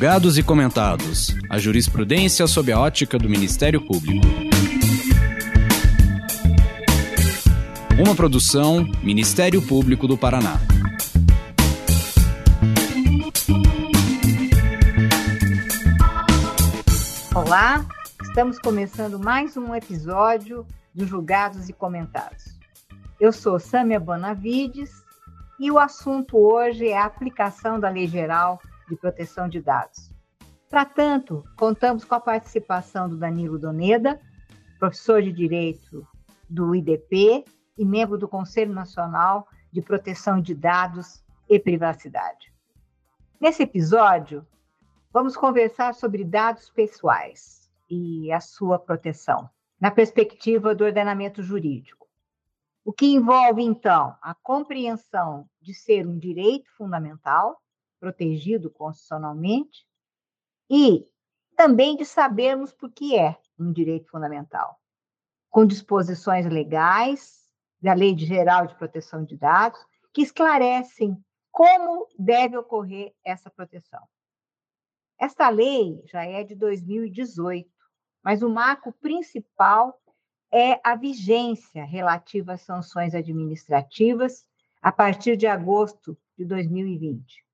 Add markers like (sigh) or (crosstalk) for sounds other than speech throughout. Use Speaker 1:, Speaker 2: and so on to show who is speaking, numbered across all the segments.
Speaker 1: Julgados e comentados. A jurisprudência sob a ótica do Ministério Público. Uma produção Ministério Público do Paraná.
Speaker 2: Olá, estamos começando mais um episódio de Julgados e Comentados. Eu sou Sâmia Bonavides e o assunto hoje é a aplicação da Lei Geral de proteção de dados. Para tanto, contamos com a participação do Danilo Doneda, professor de Direito do IDP e membro do Conselho Nacional de Proteção de Dados e Privacidade. Nesse episódio, vamos conversar sobre dados pessoais e a sua proteção, na perspectiva do ordenamento jurídico. O que envolve, então, a compreensão de ser um direito fundamental protegido constitucionalmente, e também de sabermos por que é um direito fundamental, com disposições legais da Lei Geral de Proteção de Dados que esclarecem como deve ocorrer essa proteção. Esta lei já é de 2018, mas o marco principal é a vigência relativa às sanções administrativas a partir de agosto de 2020.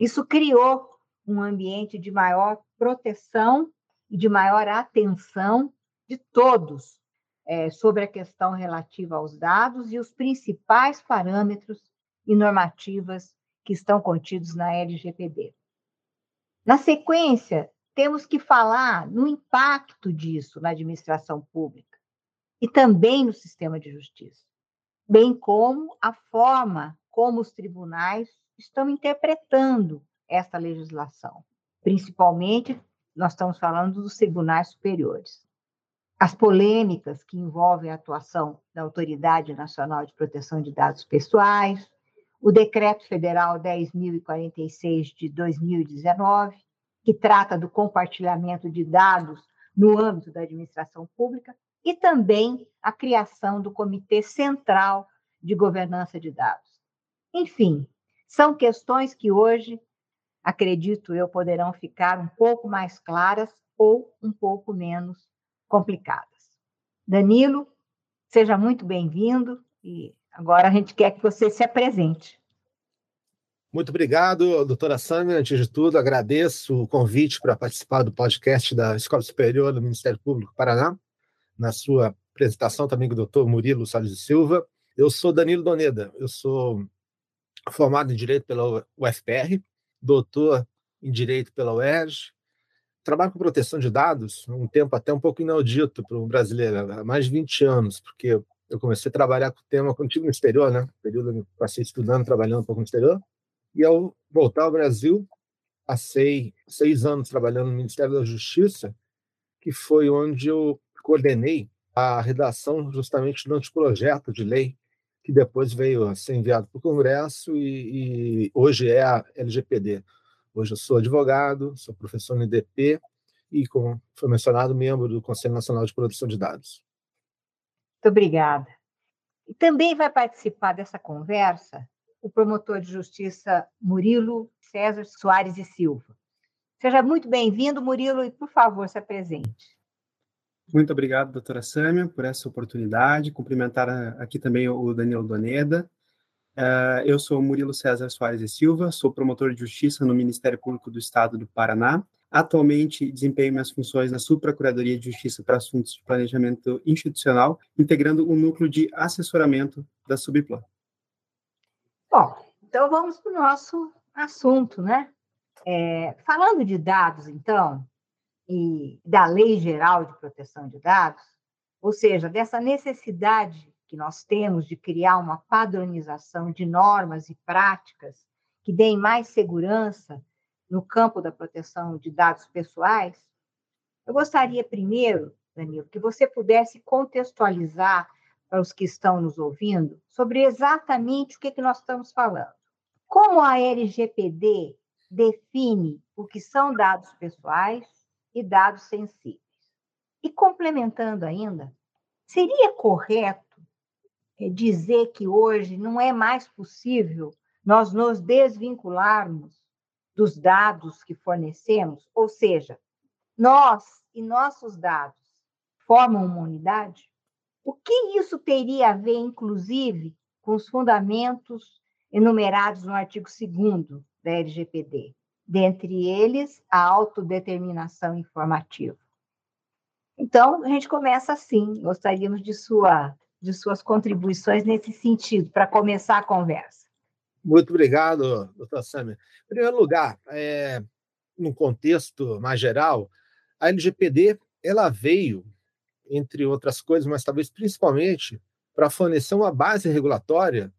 Speaker 2: Isso criou um ambiente de maior proteção e de maior atenção de todos é, sobre a questão relativa aos dados e os principais parâmetros e normativas que estão contidos na LGPD. Na sequência, temos que falar no impacto disso na administração pública e também no sistema de justiça, bem como a forma como os tribunais estão interpretando essa legislação. Principalmente, nós estamos falando dos tribunais superiores. As polêmicas que envolvem a atuação da Autoridade Nacional de Proteção de Dados Pessoais, o Decreto Federal 10.046 de 2019, que trata do compartilhamento de dados no âmbito da administração pública, e também a criação do Comitê Central de Governança de Dados. Enfim, são questões que hoje, acredito eu, poderão ficar um pouco mais claras ou um pouco menos complicadas. Danilo, seja muito bem-vindo e agora a gente quer que você se apresente.
Speaker 3: Muito obrigado, doutora Sâmia. Antes de tudo, agradeço o convite para participar do podcast da Escola Superior do Ministério Público do Paraná, na sua apresentação também com o doutor Murilo Salles de Silva. Eu sou Danilo Doneda, eu sou formado em Direito pela UFPR, doutor em Direito pela UERJ, trabalho com proteção de dados, um tempo até um pouco inaudito para um brasileiro, há mais de 20 anos, porque eu comecei a trabalhar com o tema contigo no exterior, né? período eu passei estudando, trabalhando um pouco no exterior, e ao voltar ao Brasil, passei seis anos trabalhando no Ministério da Justiça, que foi onde eu coordenei a redação justamente do anteprojeto de lei que depois veio a ser enviado para o Congresso e, e, hoje é a LGPD. Hoje eu sou advogado, sou professor no IDP e, como foi mencionado, membro do Conselho Nacional de Proteção de Dados.
Speaker 2: Muito obrigada. E também vai participar dessa conversa o promotor de justiça Murilo César Soares e Silva. Seja muito bem-vindo, Murilo, e por favor, se apresente.
Speaker 4: Muito obrigado, doutora Sâmia, por essa oportunidade. Cumprimentar aqui também o Daniel Doneda. Uh, eu sou Murilo César Soares e Silva, sou promotor de justiça no Ministério Público do Estado do Paraná. Atualmente desempenho minhas funções na Subprocuradoria de Justiça para Assuntos de Planejamento Institucional, integrando o núcleo de assessoramento da Subplan.
Speaker 2: Bom, então vamos para o nosso assunto, né? É, falando de dados, então, e da Lei Geral de Proteção de Dados, ou seja, dessa necessidade que nós temos de criar uma padronização de normas e práticas que deem mais segurança no campo da proteção de dados pessoais, eu gostaria primeiro, Danilo, que você pudesse contextualizar para os que estão nos ouvindo sobre exatamente o que, que nós estamos falando. Como a LGPD define o que são dados pessoais e dados sensíveis. E complementando ainda, seria correto eh, dizer que hoje não é mais possível nós nos desvincularmos dos dados que fornecemos? Ou seja, nós e nossos dados formam uma unidade? O que isso teria a ver, inclusive, com os fundamentos enumerados no artigo 2 da LGPD? Dentre eles, a autodeterminação informativa. Então, a gente começa assim. Gostaríamos de, sua, de suas contribuições nesse sentido, para começar a conversa.
Speaker 3: Muito obrigado, doutor Samir. Em primeiro lugar, é, contexto mais geral, a LGPD ela veio, entre outras coisas, mas talvez principalmente, para fornecer uma base regulatória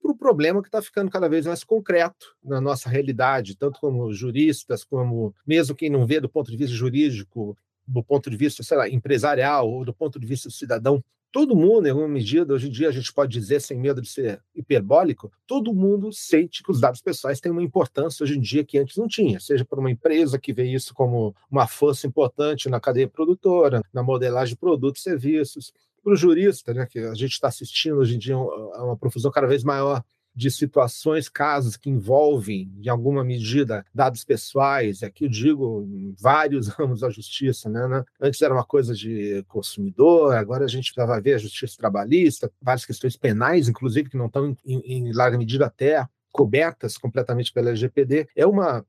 Speaker 3: para o problema que está ficando cada vez mais concreto na nossa realidade, tanto como juristas, como mesmo quem não vê do ponto de vista jurídico, do ponto de vista, sei lá, empresarial ou do ponto de vista do cidadão, todo mundo, em alguma medida, hoje em dia a gente pode dizer, sem medo de ser hiperbólico, todo mundo sente que os dados pessoais têm uma importância hoje em dia que antes não tinha, seja por uma empresa que vê isso como uma força importante na cadeia produtora, na modelagem de produtos e serviços, para o jurista, né, que a gente está assistindo hoje em dia a uma profusão cada vez maior de situações, casos que envolvem, de alguma medida, dados pessoais, aqui eu digo vários (laughs) ramos da justiça, né, né? Antes era uma coisa de consumidor, agora a gente vai ver a justiça trabalhista, várias questões penais, inclusive, que não estão, em, em larga medida, até cobertas completamente pela LGPD. É uma,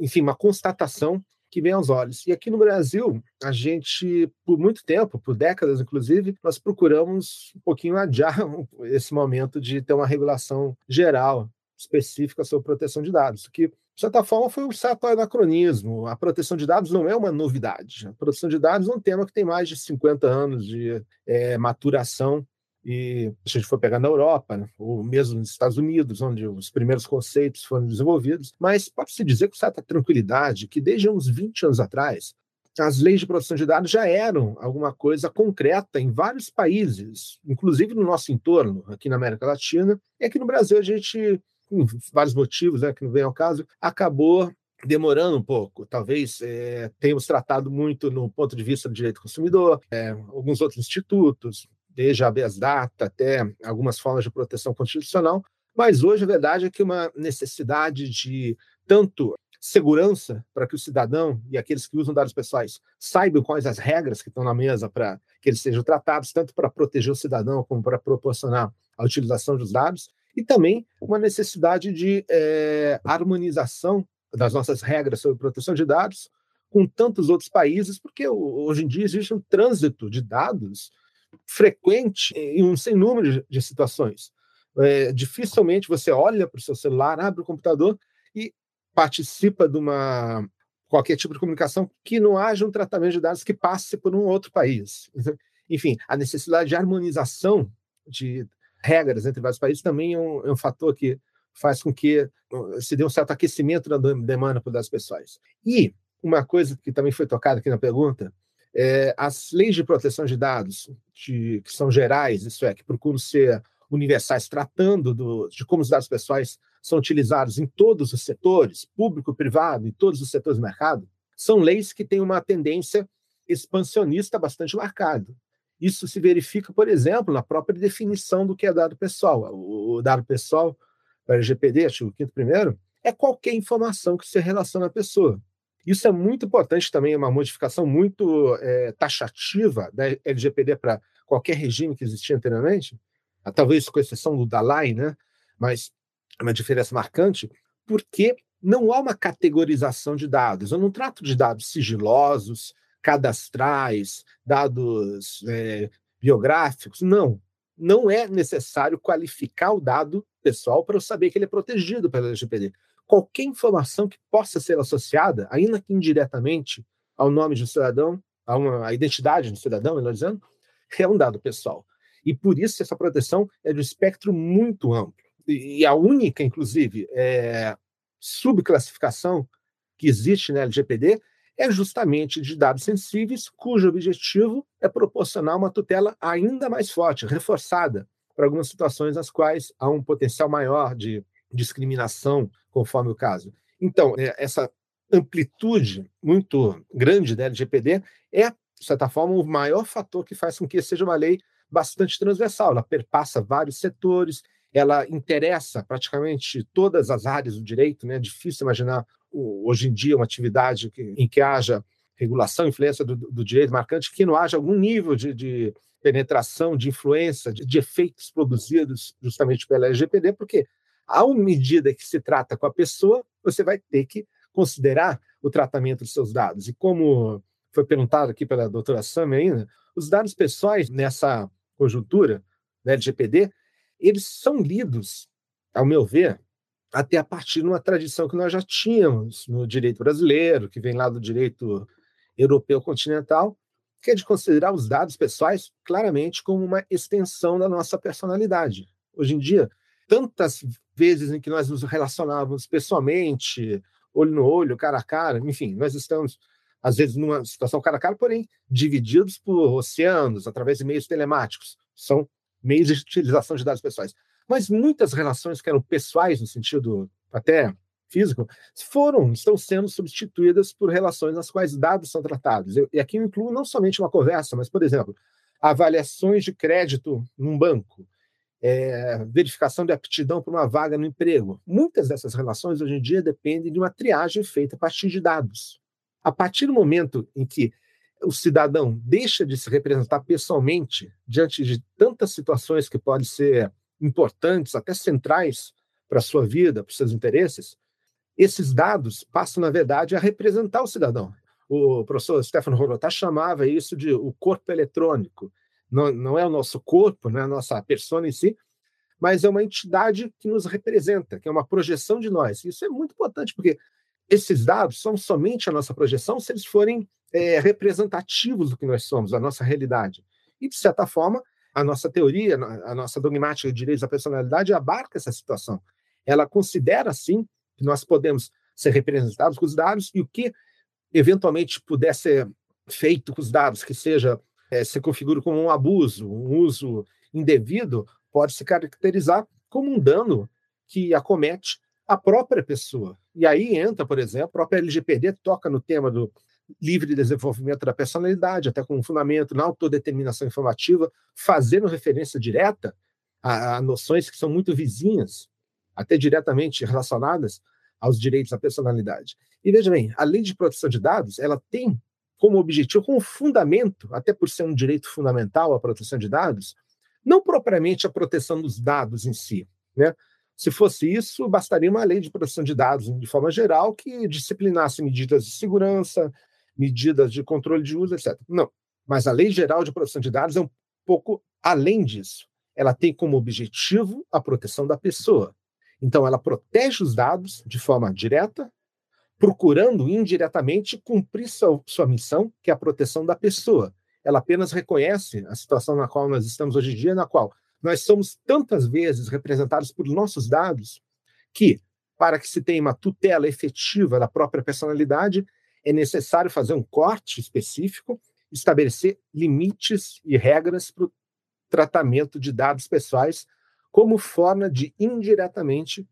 Speaker 3: enfim, uma constatação que vem aos olhos. E aqui no Brasil, a gente, por muito tempo, por décadas inclusive, nós procuramos um pouquinho adiar (laughs) esse momento de ter uma regulação geral específica sobre proteção de dados, que de certa forma foi um certo anacronismo. A proteção de dados não é uma novidade. A proteção de dados é um tema que tem mais de 50 anos de é, maturação e se a gente for pegar na Europa, né, ou mesmo nos Estados Unidos, onde os primeiros conceitos foram desenvolvidos, mas pode-se dizer com certa tranquilidade que desde uns 20 anos atrás, as leis de proteção de dados já eram alguma coisa concreta em vários países, inclusive no nosso entorno, aqui na América Latina, e aqui no Brasil a gente, por vários motivos, né, que não vem ao caso, acabou demorando um pouco. Talvez é, tenhamos tratado muito no ponto de vista do direito do consumidor, é, alguns outros institutos, desde a habeas data até algumas formas de proteção constitucional, mas hoje a verdade é que uma necessidade de tanto segurança para que o cidadão e aqueles que usam dados pessoais saibam quais as regras que estão na mesa para que eles sejam tratados, tanto para proteger o cidadão como para proporcionar a utilização dos dados, e também uma necessidade de é, harmonização das nossas regras sobre proteção de dados com tantos outros países, porque hoje em dia existe um trânsito de dados frequente em um sem número de situações. É, dificilmente você olha para o seu celular, abre o computador e participa de uma qualquer tipo de comunicação que não haja um tratamento de dados que passe por um outro país. (laughs) Enfim, a necessidade de harmonização de regras entre vários países também é um, é um fator que faz com que uh, se dê um certo aquecimento da demanda por dados pessoais. E uma coisa que também foi tocada aqui na pergunta é, as leis de proteção de dados, de, que são gerais, isso é, que procuram ser universais, tratando do, de como os dados pessoais são utilizados em todos os setores, público, privado, em todos os setores do mercado, são leis que têm uma tendência expansionista bastante marcada. Isso se verifica, por exemplo, na própria definição do que é dado pessoal. O dado pessoal, o LGPD, artigo 5 primeiro, é qualquer informação que se relaciona à pessoa. Isso é muito importante também, é uma modificação muito é, taxativa da LGPD para qualquer regime que existia anteriormente, ah, talvez com exceção do Dalai, né? mas é uma diferença marcante, porque não há uma categorização de dados. Eu não trato de dados sigilosos, cadastrais, dados é, biográficos, não. Não é necessário qualificar o dado pessoal para eu saber que ele é protegido pela LGPD qualquer informação que possa ser associada, ainda que indiretamente, ao nome de um cidadão, a uma identidade do cidadão, melhor dizendo, é um dado pessoal. E por isso essa proteção é de um espectro muito amplo. E a única, inclusive, é, subclassificação que existe na LGPD é justamente de dados sensíveis, cujo objetivo é proporcionar uma tutela ainda mais forte, reforçada, para algumas situações nas quais há um potencial maior de discriminação, conforme o caso. Então, é, essa amplitude muito grande da LGPD é, de certa forma, o maior fator que faz com que seja uma lei bastante transversal. Ela perpassa vários setores, ela interessa praticamente todas as áreas do direito, né? É difícil imaginar hoje em dia, uma atividade em que haja regulação, influência do, do, direito marcante, que não haja algum nível de, de penetração, de influência, de, de, efeitos produzidos justamente pela LGPD, porque à medida que se trata com a pessoa, você vai ter que considerar o tratamento dos seus dados. E como foi perguntado aqui pela doutora Sam ainda, os dados pessoais nessa conjuntura da LGPD, eles são lidos, ao meu ver, até a partir de uma tradição que nós já tínhamos no direito brasileiro, que vem lá do direito europeu continental, que é de considerar os dados pessoais claramente como uma extensão da nossa personalidade. Hoje em dia, tantas vezes em que nós nos relacionávamos pessoalmente, olho no olho, cara a cara, enfim, nós estamos às vezes numa situação cara a cara, porém divididos por oceanos, através de meios telemáticos. São meios de utilização de dados pessoais. Mas muitas relações que eram pessoais, no sentido até físico, foram, estão sendo substituídas por relações nas quais dados são tratados. E aqui eu incluo não somente uma conversa, mas, por exemplo, avaliações de crédito num banco, é, verificação de aptidão para uma vaga no emprego. Muitas dessas relações, hoje em dia, dependem de uma triagem feita a partir de dados. A partir do momento em que o cidadão deixa de se representar pessoalmente diante de tantas situações que podem ser importantes, até centrais para a sua vida, para os seus interesses, esses dados passam, na verdade, a representar o cidadão. O professor Stefano Horotá chamava isso de o corpo eletrônico. Não, não é o nosso corpo, não é a nossa persona em si, mas é uma entidade que nos representa, que é uma projeção de nós. Isso é muito importante, porque esses dados são somente a nossa projeção se eles forem é, representativos do que nós somos, da nossa realidade. E, de certa forma, a nossa teoria, a nossa dogmática de direitos da personalidade abarca essa situação. Ela considera, sim, que nós podemos ser representados com os dados e o que eventualmente puder ser feito com os dados, que seja é, se configure como um abuso, um uso indevido, pode se caracterizar como um dano que acomete a própria pessoa. E aí entra, por exemplo, a própria LGPD toca no tema do livre desenvolvimento da personalidade, até com um fundamento na autodeterminação informativa, fazendo referência direta a, a noções que são muito vizinhas, até diretamente relacionadas aos direitos da personalidade. E veja bem, a lei de proteção de dados, ela tem como objetivo, como fundamento, até por ser um direito fundamental a proteção de dados, não propriamente a proteção dos dados em si, né? Se fosse isso, bastaria uma lei de proteção de dados, de forma geral, que disciplinasse medidas de segurança, medidas de controle de uso, etc. Não. Mas a Lei Geral de Proteção de Dados é um pouco além disso. Ela tem como objetivo a proteção da pessoa. Então, ela protege os dados de forma direta, procurando indiretamente cumprir sua, sua missão, que é a proteção da pessoa. Ela apenas reconhece a situação na qual nós estamos hoje em dia, na qual nós somos tantas vezes representados por nossos dados que, para que se tenha uma tutela efetiva da própria personalidade, é necessário fazer um corte específico, estabelecer limites e regras para o tratamento de dados pessoais como forma de indiretamente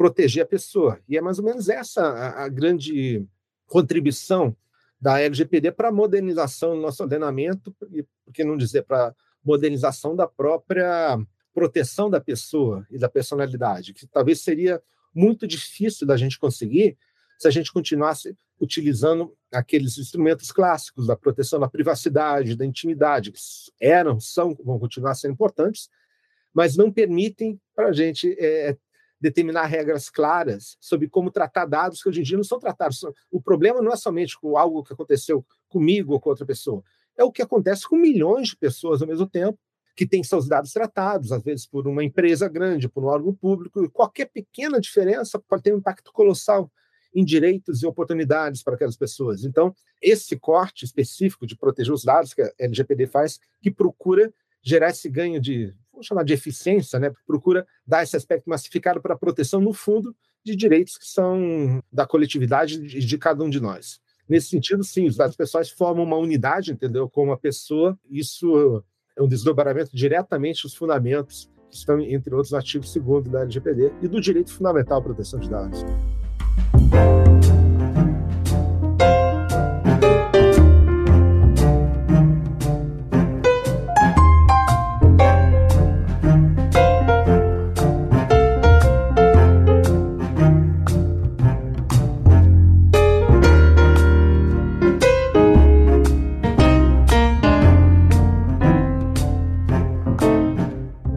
Speaker 3: proteger a pessoa. E é mais ou menos essa a, a grande contribuição da LGPD para a modernização do nosso ordenamento, e por que não dizer para modernização da própria proteção da pessoa e da personalidade, que talvez seria muito difícil da gente conseguir se a gente continuasse utilizando aqueles instrumentos clássicos da proteção da privacidade, da intimidade, que eram, são, vão continuar sendo importantes, mas não permitem para a gente é, determinar regras claras sobre como tratar dados que hoje em dia não são tratados. O problema não é somente com algo que aconteceu comigo ou com outra pessoa, é o que acontece com milhões de pessoas ao mesmo tempo que têm seus dados tratados, às vezes por uma empresa grande, por um órgão público, e qualquer pequena diferença pode ter um impacto colossal em direitos e oportunidades para aquelas pessoas. Então, esse corte específico de proteger os dados que a LGPD faz, que procura gerar esse ganho de, vamos chamar de eficiência, né? procura dar esse aspecto massificado para a proteção, no fundo, de direitos que são da coletividade de, de cada um de nós. Nesse sentido, sim, os dados pessoais formam uma unidade, entendeu? Como a pessoa, isso é um desdobramento diretamente dos fundamentos que estão, entre outros, no artigo 2 da LGPD e do direito fundamental à proteção de dados.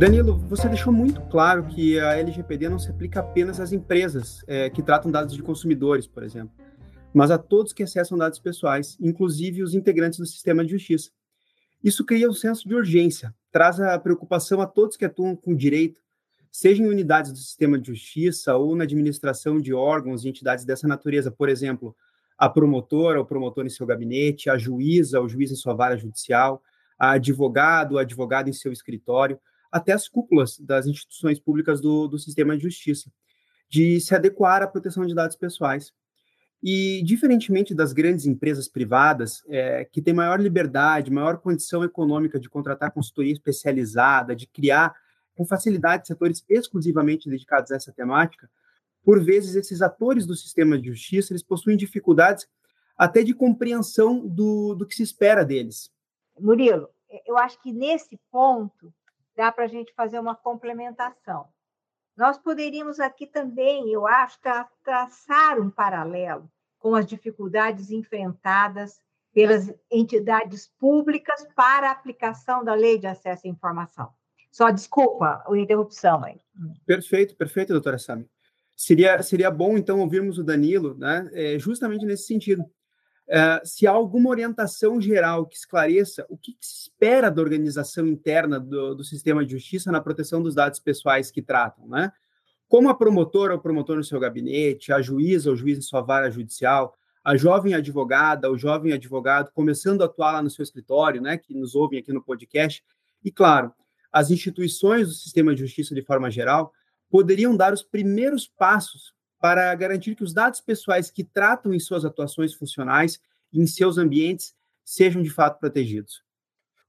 Speaker 4: Danilo, você deixou muito claro que a LGPD não se aplica apenas às empresas é, que tratam dados de consumidores, por exemplo, mas a todos que acessam dados pessoais, inclusive os integrantes do sistema de justiça. Isso cria um senso de urgência, traz a preocupação a todos que atuam com direito, seja em unidades do sistema de justiça ou na administração de órgãos e entidades dessa natureza, por exemplo, a promotora, o promotor em seu gabinete, a juíza, o juiz em sua vara judicial, a advogado, o advogado em seu escritório, até as cúpulas das instituições públicas do, do sistema de justiça, de se adequar à proteção de dados pessoais. E, diferentemente das grandes empresas privadas, é, que têm maior liberdade, maior condição econômica de contratar consultoria especializada, de criar com facilidade setores exclusivamente dedicados a essa temática, por vezes esses atores do sistema de justiça eles possuem dificuldades até de compreensão do, do que se espera deles.
Speaker 2: Murilo, eu acho que nesse ponto dá para a gente fazer uma complementação. Nós poderíamos aqui também, eu acho, traçar um paralelo com as dificuldades enfrentadas pelas entidades públicas para a aplicação da lei de acesso à informação. Só desculpa a interrupção aí.
Speaker 4: Perfeito, perfeito, doutora Sami. Seria, seria bom, então, ouvirmos o Danilo, né, é, justamente nesse sentido. Uh, se há alguma orientação geral que esclareça o que, que se espera da organização interna do, do, sistema de justiça na proteção dos dados pessoais que tratam, né? Como a promotora ou promotor no seu gabinete, a juíza ou juiz em sua vara judicial, a jovem advogada ou jovem advogado começando a atuar lá no seu escritório, né, que nos ouvem aqui no podcast, e claro, as instituições do sistema de justiça de forma geral poderiam dar os primeiros passos para garantir que os dados pessoais que tratam em suas atuações funcionais e em seus ambientes sejam de fato protegidos.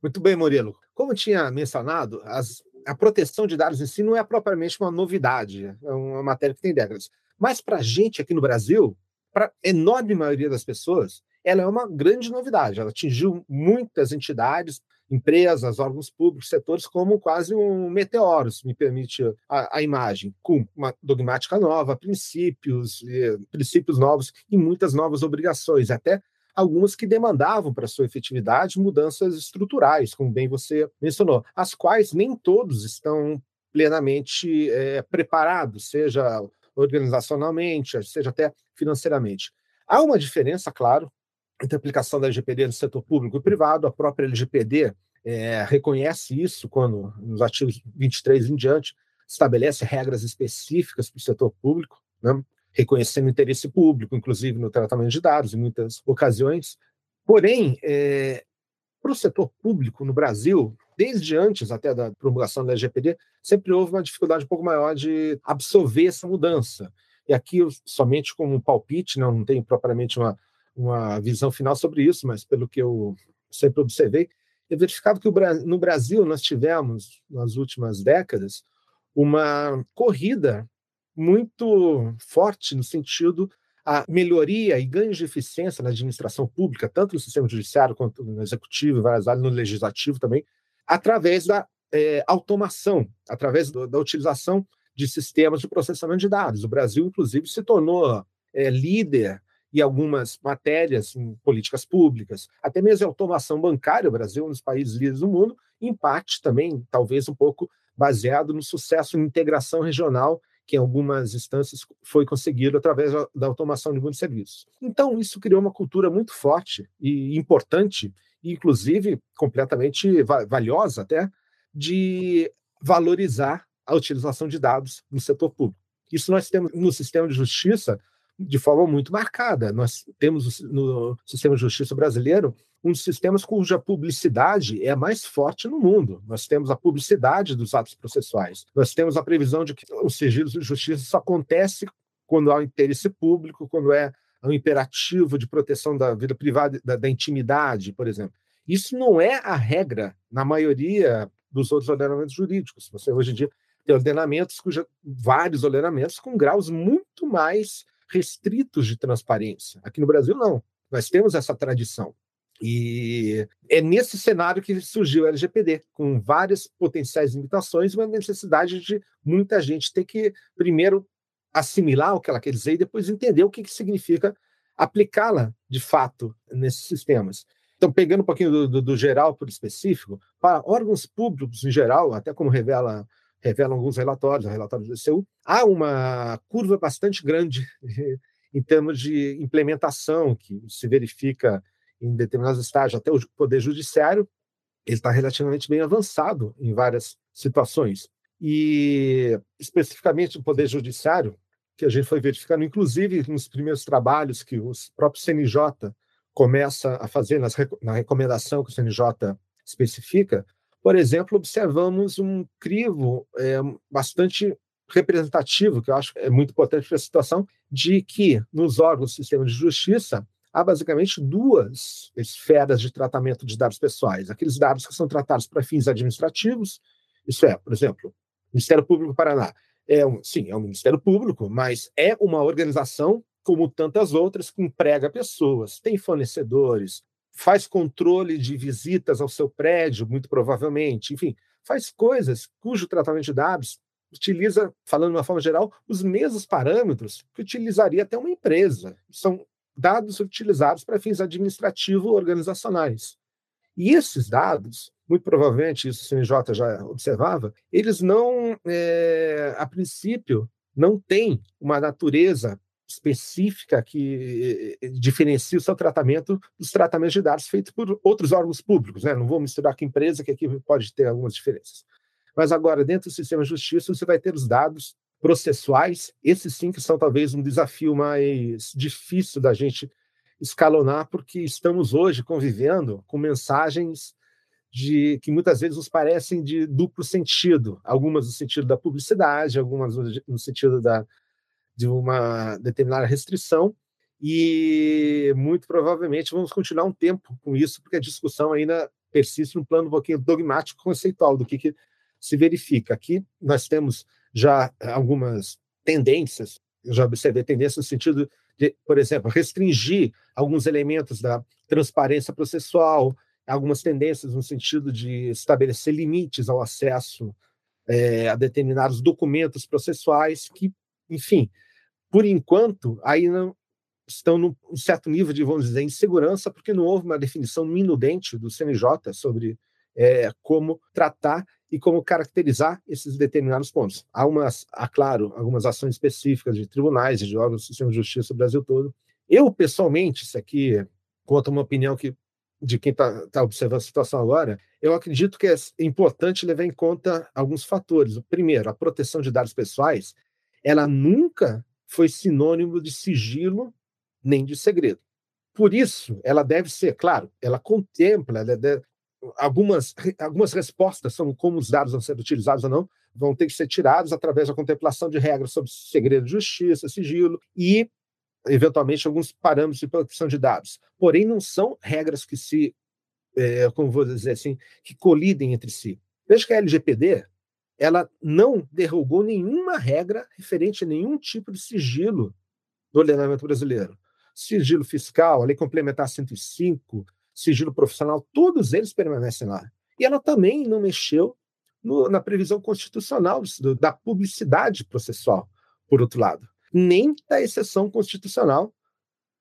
Speaker 3: Muito bem, Murilo. Como tinha mencionado, as, a proteção de dados em si não é propriamente uma novidade, é uma matéria que tem décadas. Mas para a gente aqui no Brasil, para a enorme maioria das pessoas, ela é uma grande novidade. Ela atingiu muitas entidades, empresas, órgãos públicos, setores, como quase um meteoro, se me permite a, a imagem, com uma dogmática nova, princípios, princípios novos e muitas novas obrigações, até algumas que demandavam para sua efetividade mudanças estruturais, como bem você mencionou, as quais nem todos estão plenamente é, preparados, seja organizacionalmente, seja até financeiramente. Há uma diferença, claro, entre a aplicação da LGPD no setor público e privado. A própria LGPD é, reconhece isso quando, nos artigos 23 em diante, estabelece regras específicas para o setor público, né, reconhecendo o interesse público, inclusive no tratamento de dados, em muitas ocasiões. Porém, é, para o setor público no Brasil, desde antes até da promulgação da LGPD, sempre houve uma dificuldade um pouco maior de absorver essa mudança. E aqui, somente como um palpite, não, não tenho propriamente uma uma visão final sobre isso, mas pelo que eu sempre observei, é verificado que no Brasil nós tivemos, nas últimas décadas, uma corrida muito forte no sentido a melhoria e ganhos de eficiência na administração pública, tanto no sistema judiciário quanto no executivo, várias áreas, no legislativo também, através da é, automação, através do, da utilização de sistemas de processamento de dados. O Brasil, inclusive, se tornou é, líder e algumas matérias em políticas públicas, até mesmo a automação bancária, o Brasil é um dos países líderes do mundo, em parte também, talvez um pouco baseado no sucesso em integração regional que em algumas instâncias foi conseguido através da automação de muitos serviços. Então, isso criou uma cultura muito forte e importante, e inclusive completamente valiosa até, de valorizar a utilização de dados no setor público. Isso nós temos no sistema de justiça de forma muito marcada. Nós temos no sistema de justiça brasileiro um dos sistemas cuja publicidade é a mais forte no mundo. Nós temos a publicidade dos atos processuais. Nós temos a previsão de que o sigilo de justiça só acontece quando há um interesse público, quando é um imperativo de proteção da vida privada, da, da intimidade, por exemplo. Isso não é a regra na maioria dos outros ordenamentos jurídicos. Você hoje em dia tem ordenamentos cuja vários ordenamentos com graus muito mais restritos de transparência. Aqui no Brasil, não. Nós temos essa tradição. E é nesse cenário que surgiu o LGPD, com várias potenciais limitações e uma necessidade de muita gente ter que, primeiro, assimilar o que ela quer dizer e depois entender o que, que significa aplicá-la de fato nesses sistemas. Então, pegando um pouquinho do, do, do geral por específico, para órgãos públicos em geral, até como revela revelam alguns relatórios, relatórios do ECU, há uma curva bastante grande (laughs) em termos de implementação, que se verifica em determinados estágios, até o Poder Judiciário, ele está relativamente bem avançado em várias situações. E, especificamente, o Poder Judiciário, que a gente foi verificando, inclusive nos primeiros trabalhos que o próprio CNJ começa a fazer nas, na recomendação que o CNJ especifica, por exemplo, observamos um crivo é, bastante representativo, que eu acho é muito importante para a situação, de que nos órgãos do sistema de justiça há basicamente duas esferas de tratamento de dados pessoais. Aqueles dados que são tratados para fins administrativos, isso é, por exemplo, Ministério Público do Paraná. É um, sim, é um Ministério Público, mas é uma organização como tantas outras que emprega pessoas, tem fornecedores, faz controle de visitas ao seu prédio, muito provavelmente, enfim, faz coisas cujo tratamento de dados utiliza, falando de uma forma geral, os mesmos parâmetros que utilizaria até uma empresa. São dados utilizados para fins administrativos organizacionais. E esses dados, muito provavelmente, isso o CNJ já observava, eles não, é, a princípio, não têm uma natureza específica que eh, diferencia o seu tratamento dos tratamentos de dados feitos por outros órgãos públicos. Né? Não vou misturar com empresa, que aqui pode ter algumas diferenças. Mas agora, dentro do sistema de justiça, você vai ter os dados processuais, esses sim que são talvez um desafio mais difícil da gente escalonar, porque estamos hoje convivendo com mensagens de que muitas vezes nos parecem de duplo sentido, algumas no sentido da publicidade, algumas no sentido da, de uma determinada restrição, e muito provavelmente vamos continuar um tempo com isso, porque a discussão ainda persiste num plano um pouquinho dogmático conceitual do que, que se verifica. Aqui nós temos já algumas tendências, eu já observei tendências no sentido de, por exemplo, restringir alguns elementos da transparência processual, algumas tendências no sentido de estabelecer limites ao acesso é, a determinados documentos processuais que, enfim, por enquanto, não estão num certo nível de, vamos dizer, insegurança, porque não houve uma definição minudente do CNJ sobre é, como tratar e como caracterizar esses determinados pontos. Há, umas, há, claro, algumas ações específicas de tribunais e de órgãos do sistema de justiça do Brasil todo. Eu, pessoalmente, isso aqui conta uma opinião que, de quem está tá observando a situação agora, eu acredito que é importante levar em conta alguns fatores. O primeiro, a proteção de dados pessoais, ela nunca foi sinônimo de sigilo nem de segredo. Por isso, ela deve ser, claro, ela contempla, ela deve, algumas, algumas respostas são como os dados vão ser utilizados ou não, vão ter que ser tirados através da contemplação de regras sobre segredo de justiça, sigilo e, eventualmente, alguns parâmetros de proteção de dados. Porém, não são regras que se, é, como vou dizer assim, que colidem entre si. Veja que a LGPD ela não derrubou nenhuma regra referente a nenhum tipo de sigilo do ordenamento brasileiro. Sigilo fiscal, a lei complementar 105, sigilo profissional, todos eles permanecem lá. E ela também não mexeu no, na previsão constitucional do, da publicidade processual, por outro lado, nem da exceção constitucional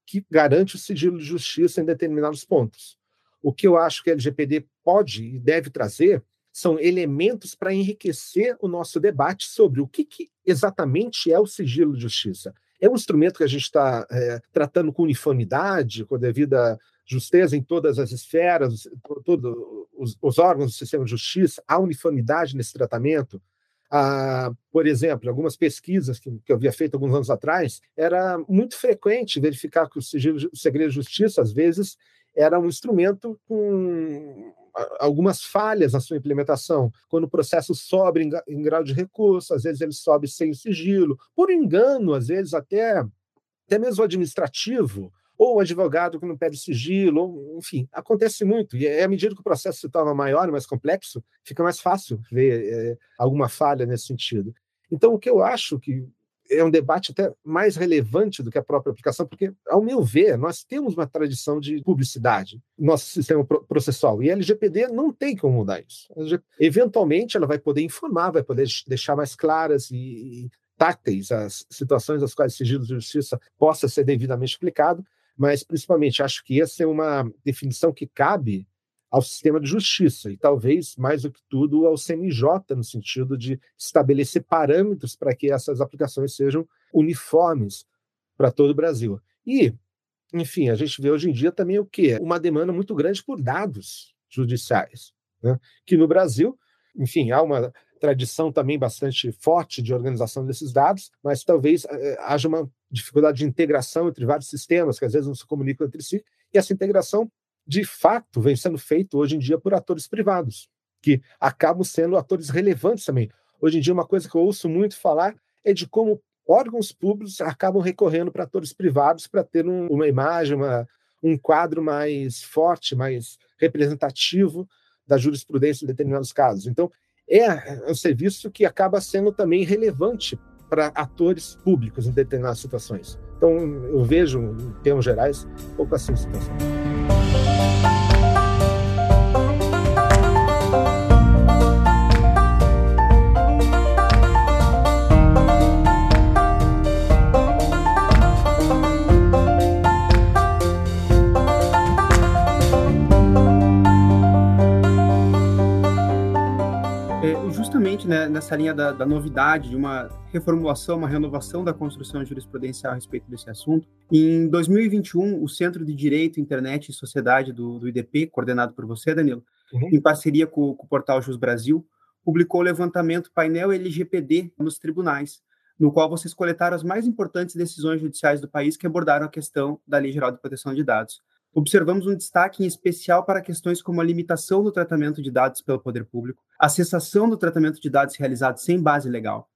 Speaker 3: que garante o sigilo de justiça em determinados pontos. O que eu acho que a LGPD pode e deve trazer são elementos para enriquecer o nosso debate sobre o que, que, exatamente é o sigilo de justiça. É um instrumento que a gente está é, tratando com uniformidade, com a devida justeza em todas as esferas, todos os, os, órgãos do sistema de justiça, há uniformidade nesse tratamento. Ah, por exemplo, algumas pesquisas que, que, eu havia feito alguns anos atrás, era muito frequente verificar que o, sigilo, o segredo de justiça, às vezes, era um instrumento com algumas falhas na sua implementação. Quando o processo sobe em, grau de recurso, às vezes ele sobe sem sigilo, por engano, às vezes até, até mesmo administrativo, ou o advogado que não pede sigilo, ou, enfim, acontece muito. E à medida que o processo se torna maior mais complexo, fica mais fácil ver é, alguma falha nesse sentido. Então, o que eu acho que é um debate até mais relevante do que a própria aplicação, porque, ao meu ver, nós temos uma tradição de publicidade no nosso sistema processual, e a LGPD não tem como mudar isso. Eventualmente, ela vai poder informar, vai poder deixar mais claras e táteis as situações das quais o sigilo de justiça possa ser devidamente aplicado, mas principalmente acho que essa é uma definição que cabe ao sistema de justiça e talvez mais do que tudo ao CNJ no sentido de estabelecer parâmetros para que essas aplicações sejam uniformes para todo o Brasil. E, enfim, a gente vê hoje em dia também o quê? Uma demanda muito grande por dados judiciais, né? que no Brasil, enfim, há uma tradição também bastante forte de organização desses dados, mas talvez eh, haja uma dificuldade de integração entre vários sistemas que às vezes não se comunicam entre si, e essa integração, de fato, vem sendo feita hoje em dia por atores privados, que acabam sendo atores relevantes também. Hoje em dia, uma coisa que eu ouço muito falar é de como órgãos públicos acabam recorrendo para atores privados para ter um, uma imagem, uma, um quadro mais forte, mais representativo da jurisprudência em determinados casos. Então, é um serviço que acaba sendo também relevante para atores públicos em determinadas situações. Então, eu vejo, em termos gerais, um pouco assim a situação.
Speaker 4: Música né, nessa linha da, da, novidade, de uma reformulação, uma renovação da construção jurisprudencial a respeito desse assunto. Em 2021, o Centro de Direito, Internet e Sociedade do, do IDP, coordenado por você, Danilo, uhum. em parceria com, com o portal Jus Brasil, publicou o levantamento Painel LGPD nos tribunais, no qual vocês coletaram as mais importantes decisões judiciais do país que abordaram a questão da Lei Geral de Proteção de Dados observamos um destaque em especial para questões como a limitação do tratamento de dados pelo poder público, a cessação do tratamento de dados realizados sem base legal,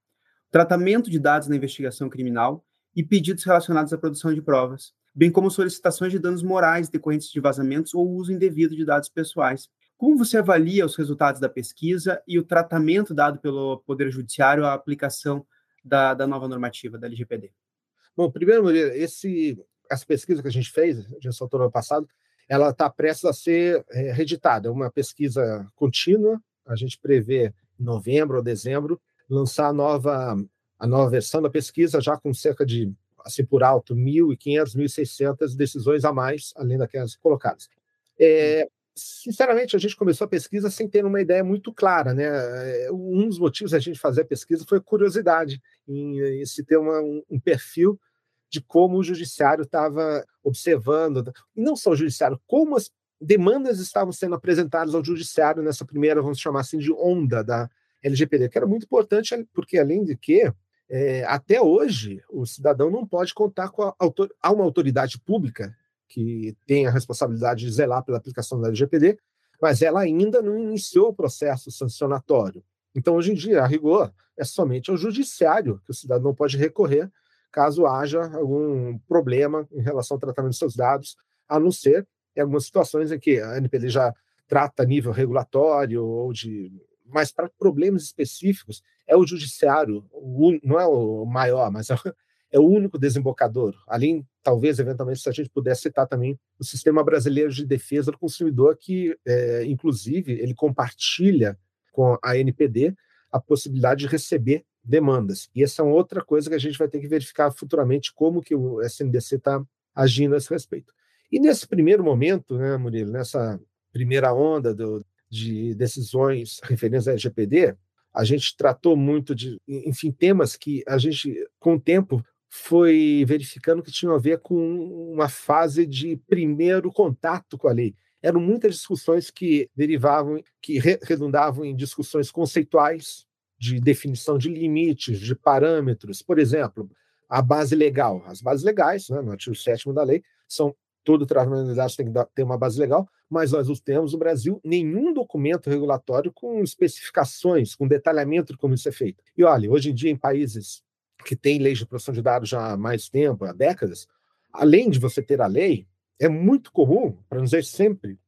Speaker 4: tratamento de dados na investigação criminal e pedidos relacionados à produção de provas, bem como solicitações de danos morais decorrentes de vazamentos ou uso indevido de dados pessoais. Como você avalia os resultados da pesquisa e o tratamento dado pelo Poder Judiciário à aplicação da, da nova normativa da LGPD?
Speaker 3: Bom, primeiro, esse essa pesquisa que a gente fez, gente soltou no ano passado, ela está prestes a ser é, reeditada. É uma pesquisa contínua. A gente prevê em novembro ou dezembro lançar a nova, a nova versão da pesquisa, já com cerca de, assim por alto, 1.500, 1.600 decisões a mais, além daquelas colocadas. É, sinceramente, a gente começou a pesquisa sem ter uma ideia muito clara. Né? É, um dos motivos da gente fazer a pesquisa foi curiosidade em, em se ter uma, um, um perfil de como o judiciário estava observando, e não só o judiciário, como as demandas estavam sendo apresentadas ao judiciário nessa primeira, vamos chamar assim, de onda da LGPD, que era muito importante, porque além de que, é, até hoje, o cidadão não pode contar com a, a uma autoridade pública que tem a responsabilidade de zelar pela aplicação da LGPD, mas ela ainda não iniciou o processo sancionatório. Então, hoje em dia, a rigor, é somente ao judiciário que o cidadão pode recorrer caso haja algum problema em relação ao tratamento de seus dados, a não ser em algumas situações em que a NPD já trata a nível regulatório ou de. Mas para problemas específicos, é o judiciário, não é o maior, mas é, (laughs) é o único desembocador. Além, talvez, eventualmente, se a gente pudesse citar também o Sistema Brasileiro de Defesa do Consumidor, que, é, inclusive, ele compartilha com a NPD a possibilidade de receber demandas. E essa é outra coisa que a gente vai ter que verificar futuramente como que o SNDC está agindo a esse respeito. E nesse primeiro momento, né, Murilo, nessa primeira onda do, de decisões referentes à LGPD, a gente tratou muito de, enfim, temas que a gente, com o tempo, foi verificando que tinham a ver com uma fase de primeiro contato com a lei. Eram muitas discussões que derivavam, que redundavam em discussões conceituais, de definição de limites, de parâmetros. Por exemplo, a base legal. As bases legais, né, no artigo 7 da lei, são todo tratamento de dados tem que ter uma base legal, mas nós não temos no Brasil nenhum documento regulatório com especificações, com detalhamento de como isso é feito. E olha, hoje em dia, em países que têm leis de proteção de dados já há mais tempo, há décadas, além de você ter a lei, é muito comum, para não dizer sempre,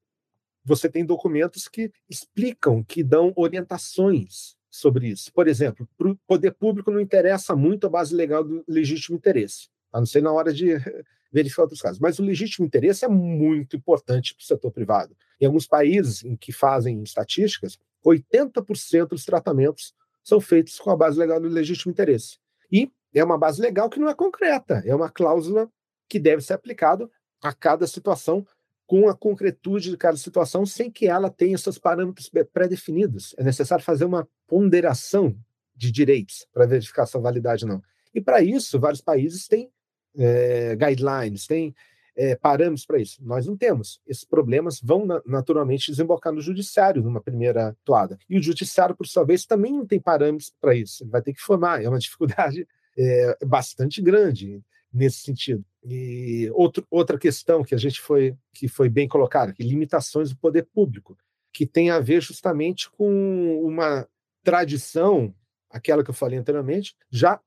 Speaker 3: você tem documentos que explicam, que dão orientações sobre isso. Por exemplo, para o poder público não interessa muito a base legal do legítimo interesse, a não ser na hora de (laughs) verificar outros casos. Mas o legítimo interesse é muito importante para o setor privado. Em alguns países em que fazem estatísticas, 80% dos tratamentos são feitos com a base legal do legítimo interesse. E é uma base legal que não é concreta, é uma cláusula que deve ser aplicada a cada situação com a concretude de cada situação, sem que ela tenha seus parâmetros pré-definidos. É necessário fazer uma ponderação de direitos para verificar sua validade ou não. E para isso, vários países têm é, guidelines, têm é, parâmetros para isso. Nós não temos. Esses problemas vão na, naturalmente desembocar no judiciário numa primeira toada. E o judiciário, por sua vez, também não tem parâmetros para isso. Ele vai ter que formar. É uma (laughs) dificuldade é, bastante grande nesse sentido. E outro, outra questão que a gente foi que foi bem colocada, que limitações do poder público, que tem a ver justamente com uma tradição, aquela que eu falei anteriormente, já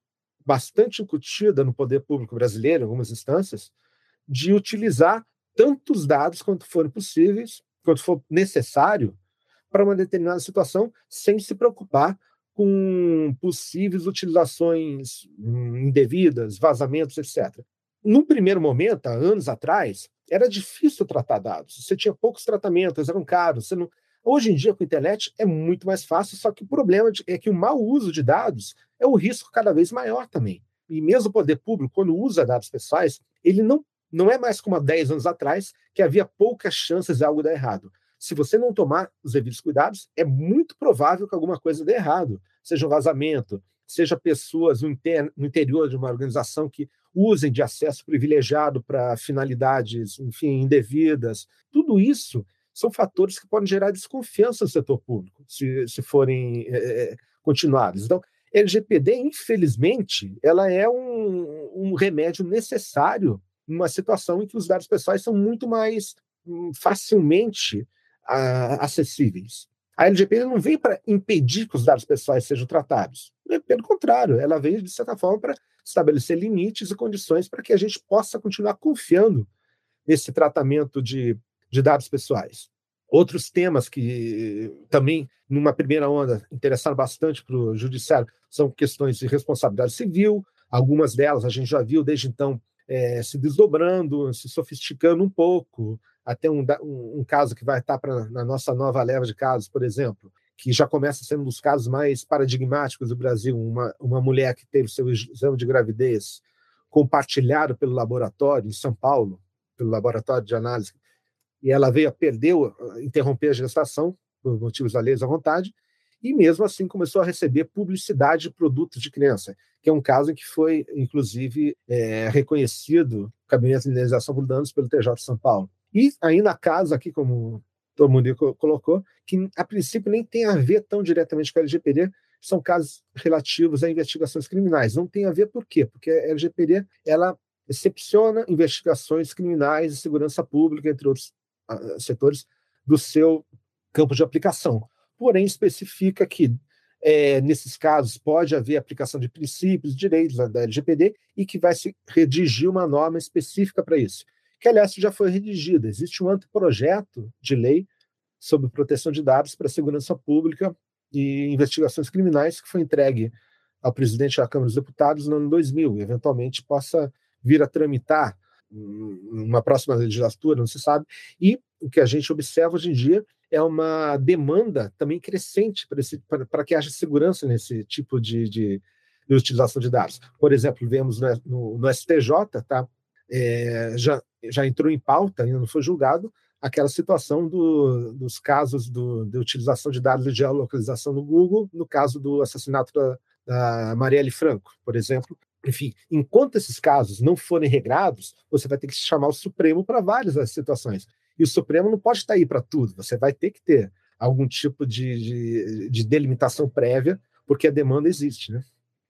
Speaker 3: bastante incutida no poder público brasileiro, em algumas instâncias, de utilizar tantos dados quanto forem possíveis, quanto for necessário, para uma determinada situação, sem se preocupar com possíveis utilizações hum, indevidas, vazamentos, etc. No primeiro momento, há anos atrás, era difícil tratar dados. Você tinha poucos tratamentos, eram caros. Não... Hoje em dia, com a internet, é muito mais fácil, só que o problema é que o mau uso de dados é um risco cada vez maior também. E mesmo o poder público, quando usa dados pessoais, ele não, não é mais como há 10 anos atrás, que havia poucas chances de algo dar errado se você não tomar os devidos cuidados, é muito provável que alguma coisa dê errado, seja um vazamento, seja pessoas no, inter, no interior de uma organização que usem de acesso privilegiado para finalidades, enfim, indevidas. Tudo isso são fatores que podem gerar desconfiança no setor público, se, se forem é, continuados. Então, LGPD, infelizmente, ela é um, um remédio necessário numa situação em que os dados pessoais são muito mais hum, facilmente acessíveis. A LGPD não vem para impedir que os dados pessoais sejam tratados. Né, pelo contrário, ela veio, de certa forma, para estabelecer limites e condições para que a gente possa continuar confiando nesse tratamento de, de dados pessoais. Outros temas que também, numa primeira onda, interessaram bastante para o judiciário são questões de responsabilidade civil. Algumas delas a gente já viu desde então é, se desdobrando, se sofisticando um pouco até um, um, um caso que vai estar pra, na nossa nova leva de casos, por exemplo, que já começa sendo um dos casos mais paradigmáticos do Brasil, uma, uma mulher que teve seu exame de gravidez compartilhado pelo laboratório em São Paulo, pelo laboratório de análise, e ela veio a perder, interromper a gestação, por motivos alheios à vontade, e mesmo assim começou a receber publicidade de produtos de criança, que é um caso em que foi, inclusive, é, reconhecido o gabinete de indenização por danos pelo TJ de São Paulo. E ainda casos aqui, como todo mundo colocou, que a princípio nem tem a ver tão diretamente com a LGPD, são casos relativos a investigações criminais. Não tem a ver por quê? Porque a LGPD ela excepciona investigações criminais e segurança pública, entre outros setores, do seu campo de aplicação. Porém, especifica que é, nesses casos pode haver aplicação de princípios, direitos da LGPD e que vai se redigir uma norma específica para isso que, aliás, já foi redigida. Existe um anteprojeto de lei sobre proteção de dados para segurança pública e investigações criminais que foi entregue ao presidente da Câmara dos Deputados no ano 2000 e, eventualmente, possa vir a tramitar uma próxima legislatura, não se sabe. E o que a gente observa hoje em dia é uma demanda também crescente para que haja segurança nesse tipo de, de, de, utilização de dados. Por exemplo, vemos no, no, no STJ, tá? É, já já entrou em pauta, ainda não foi julgado, aquela situação do, dos casos do, de utilização de dados de geolocalização no Google, no caso do assassinato da, da Marielle Franco, por exemplo. Enfim, enquanto esses casos não forem regrados, você vai ter que chamar o Supremo para várias situações. E o Supremo não pode estar aí para tudo, você vai ter que ter algum tipo de, de, de delimitação prévia, porque a demanda existe, né?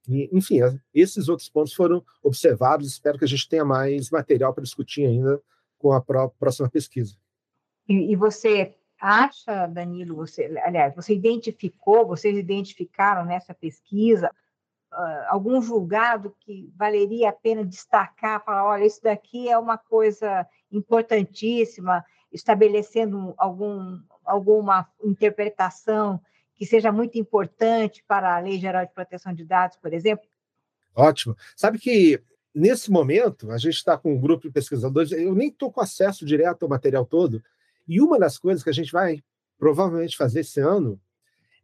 Speaker 3: E, enfim, esses outros pontos foram observados. Espero que a gente tenha mais material para discutir ainda com a próxima pesquisa.
Speaker 2: E, e você acha, Danilo, você, aliás, você identificou, vocês identificaram nessa pesquisa algum julgado que valeria a pena destacar, falar, olha, isso daqui é uma coisa importantíssima, estabelecendo algum, alguma interpretação que seja muito importante para a Lei Geral de Proteção de Dados, por exemplo?
Speaker 3: Ótimo. Sabe que nesse momento a gente está com um grupo de pesquisadores, eu nem estou com acesso direto ao material todo, e uma das coisas que a gente vai provavelmente fazer esse ano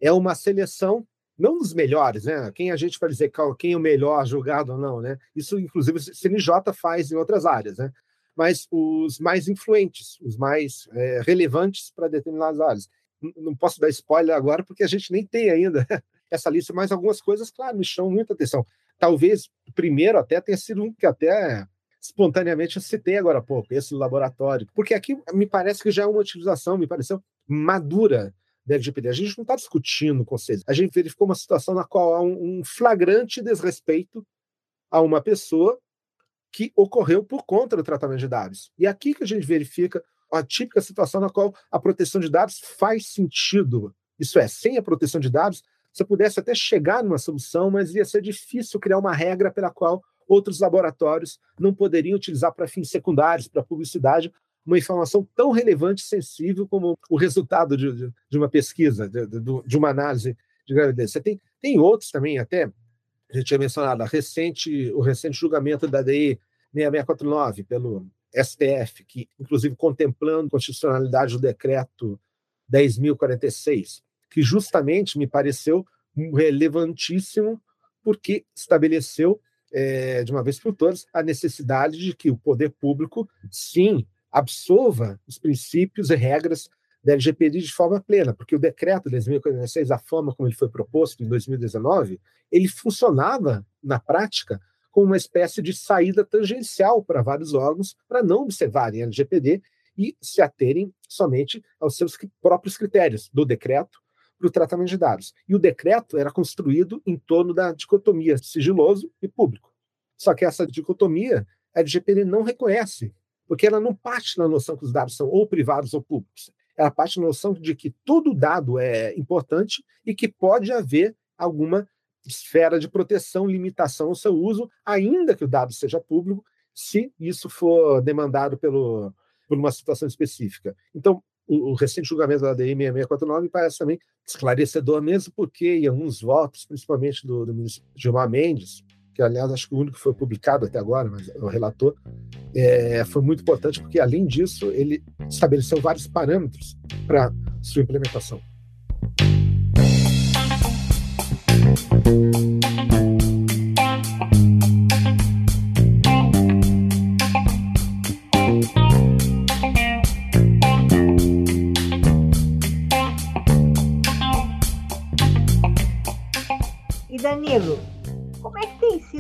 Speaker 3: é uma seleção não dos melhores, né? Quem a gente vai dizer quem é o melhor julgado ou não, né? Isso, inclusive, o CNJ faz em outras áreas, né? mas os mais influentes, os mais é, relevantes para determinadas áreas. Não posso dar spoiler agora, porque a gente nem tem ainda (laughs) essa lista, mas algumas coisas, claro, me chamam muita atenção. Talvez o primeiro até tenha sido um que até espontaneamente eu citei agora há pouco, esse laboratório, porque aqui me parece que já é uma utilização, me pareceu madura da LGPD. A gente não está discutindo conceitos, a gente verificou uma situação na qual há um, um flagrante desrespeito a uma pessoa que ocorreu por conta do tratamento de dados. E é aqui que a gente verifica a típica situação na qual a proteção de dados faz sentido. Isso é, sem a proteção de dados, você pudesse até chegar numa solução, mas ia ser difícil criar uma regra pela qual outros laboratórios não poderiam utilizar para fins secundários, para publicidade, uma informação tão relevante e sensível como o resultado de, de uma pesquisa, de, de, uma análise de gravidez. Você tem, tem outros também, até, a gente tinha mencionado, recente, o recente julgamento da DI 6649 pelo STF, que, inclusive, contemplando a constitucionalidade do decreto 10.046, que justamente me pareceu relevantíssimo, porque estabeleceu é, de uma vez por todas, a necessidade de que o poder público, sim, absolva os princípios e regras da LGPD de forma plena, porque o decreto 10.046, a forma como ele foi proposto em 2019, ele funcionava na prática como uma espécie de saída tangencial para vários órgãos para não observarem a LGPD e se aterem somente aos seus próprios critérios do decreto para o tratamento de dados. E o decreto era construído em torno da dicotomia sigiloso e público. Só que essa dicotomia a LGPD não reconhece, porque ela não parte da noção que os dados são ou privados ou públicos. Ela parte da noção de que todo dado é importante e que pode haver alguma esfera de proteção, limitação ao seu uso, ainda que o dado seja público, se isso for demandado pelo, por uma situação específica. Então, o, o recente julgamento da ADM 6649 me parece também esclarecedor, mesmo porque em alguns votos, principalmente do, do ministro Gilmar Mendes, que aliás acho que o único que foi publicado até agora, mas o relator, é, foi muito importante porque, além disso, ele estabeleceu vários parâmetros para sua implementação.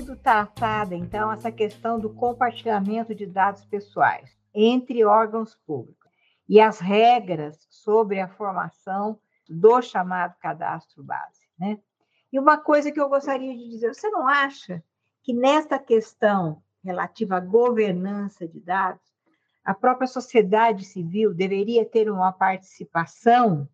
Speaker 2: Sido tratada, então, essa questão do compartilhamento de dados pessoais entre órgãos públicos e as regras sobre a formação do chamado cadastro base, né? E uma coisa que eu gostaria de dizer, você não acha que nesta questão relativa à governança de dados, a própria sociedade civil deveria ter uma participação,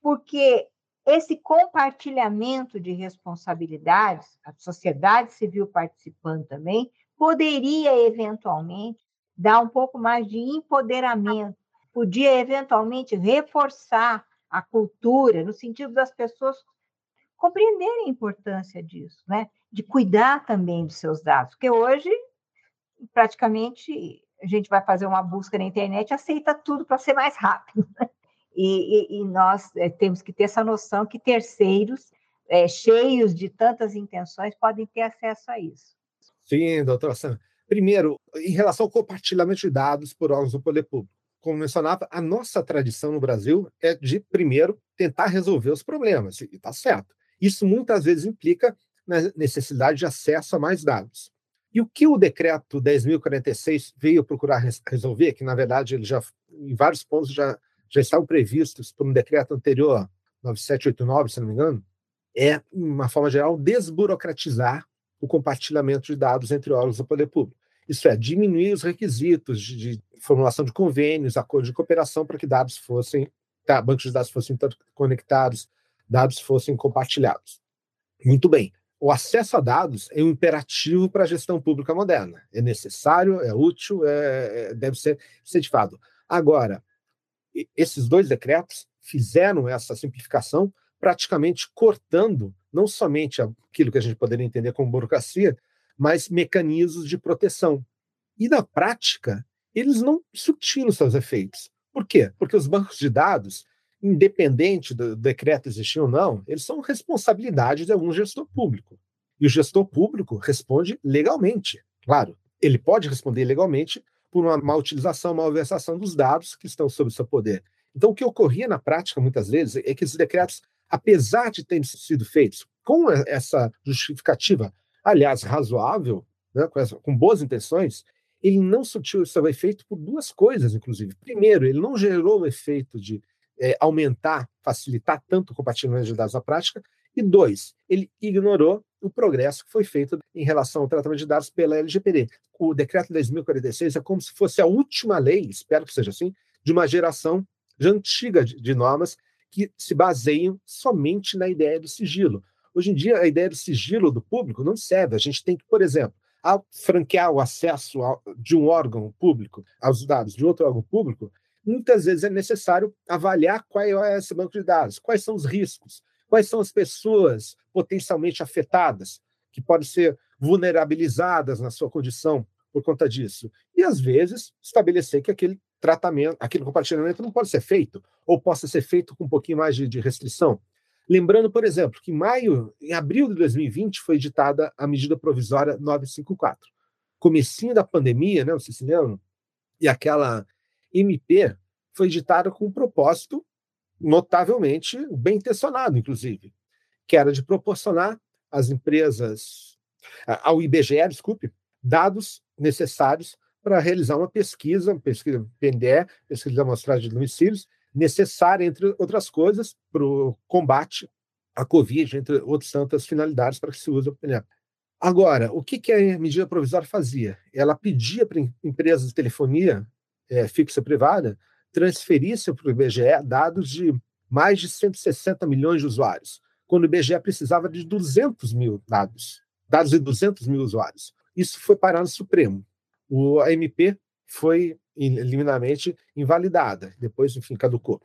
Speaker 2: porque esse compartilhamento de responsabilidades, a sociedade civil participando também, poderia eventualmente dar um pouco mais de empoderamento, podia eventualmente reforçar a cultura, no sentido das pessoas compreenderem a importância disso, né? de cuidar também dos seus dados, porque hoje, praticamente, a gente vai fazer uma busca na internet, aceita tudo para ser mais rápido. Né? E, e, e nós é, temos que ter essa noção que terceiros, é, cheios de tantas intenções, podem ter acesso a isso.
Speaker 3: Sim, doutora Sam. Primeiro, em relação ao compartilhamento de dados por órgãos do poder público. Como mencionava, a nossa tradição no Brasil é de, primeiro, tentar resolver os problemas, e está certo. Isso muitas vezes implica na necessidade de acesso a mais dados. E o que o decreto 10.046 veio procurar resolver, que na verdade ele já, em vários pontos, já já estavam previstos por um decreto anterior, 9789, se não me engano, é, uma forma geral, desburocratizar o compartilhamento de dados entre órgãos do poder público. Isso é, diminuir os requisitos de, de formulação de convênios, acordos de cooperação para que dados fossem, tá, bancos de dados fossem conectados, dados fossem compartilhados. Muito bem. O acesso a dados é um imperativo para a gestão pública moderna. É necessário, é útil, é, é deve ser incentivado. Agora, esses dois decretos fizeram essa simplificação, praticamente cortando não somente aquilo que a gente poderia entender como burocracia, mas mecanismos de proteção. E na prática, eles não surtiram seus efeitos. Por quê? Porque os bancos de dados, independente do decreto existir ou não, eles são responsabilidade de algum gestor público. E o gestor público responde legalmente. Claro, ele pode responder legalmente por uma má utilização, malversação dos dados que estão sob seu poder. Então, o que ocorria na prática, muitas vezes, é que esses decretos, apesar de terem sido feitos com essa justificativa, aliás, razoável, né, com, essa, com boas intenções, ele não surtiu seu efeito por duas coisas, inclusive. Primeiro, ele não gerou o efeito de é, aumentar, facilitar tanto o compartilhamento de dados na prática. E dois, ele ignorou o progresso que foi feito em relação ao tratamento de dados pela LGPD. O decreto 10.046 é como se fosse a última lei, espero que seja assim, de uma geração já antiga de, de normas que se baseiam somente na ideia do sigilo. Hoje em dia, a ideia do sigilo do público não serve. A gente tem que, por exemplo, ao franquear o acesso de um órgão público aos dados de outro órgão público, muitas vezes é necessário avaliar qual é esse banco de dados, quais são os riscos, quais são as pessoas potencialmente afetadas, que podem ser vulnerabilizadas na sua condição por conta disso. E, às vezes, estabelecer que aquele tratamento, aquele compartilhamento não pode ser feito, ou possa ser feito com um pouquinho mais de, de restrição. Lembrando, por exemplo, que em maio, em abril de 2020, foi editada a medida provisória 954. Comecinho da pandemia, né, vocês se lembram? E aquela MP foi editada com um propósito notavelmente bem intencionado, inclusive, que era de proporcionar às empresas, ao IBGE, desculpe, dados necessários para realizar uma pesquisa, pesquisa PNDE, pesquisa de amostragem de domicílios, necessária, entre outras coisas, para o combate à Covid, entre outras tantas finalidades para que se use o PNDE. Agora, o que, a medida provisória fazia? Ela pedia para empresas de telefonia é, fixa privada transferissem para o IBGE dados de mais de 160 milhões de usuários, quando o IBGE precisava de 200 mil dados, dados de 200 mil usuários. Isso foi parar no Supremo. O AMP foi liminarmente invalidada, depois, enfim, caducou.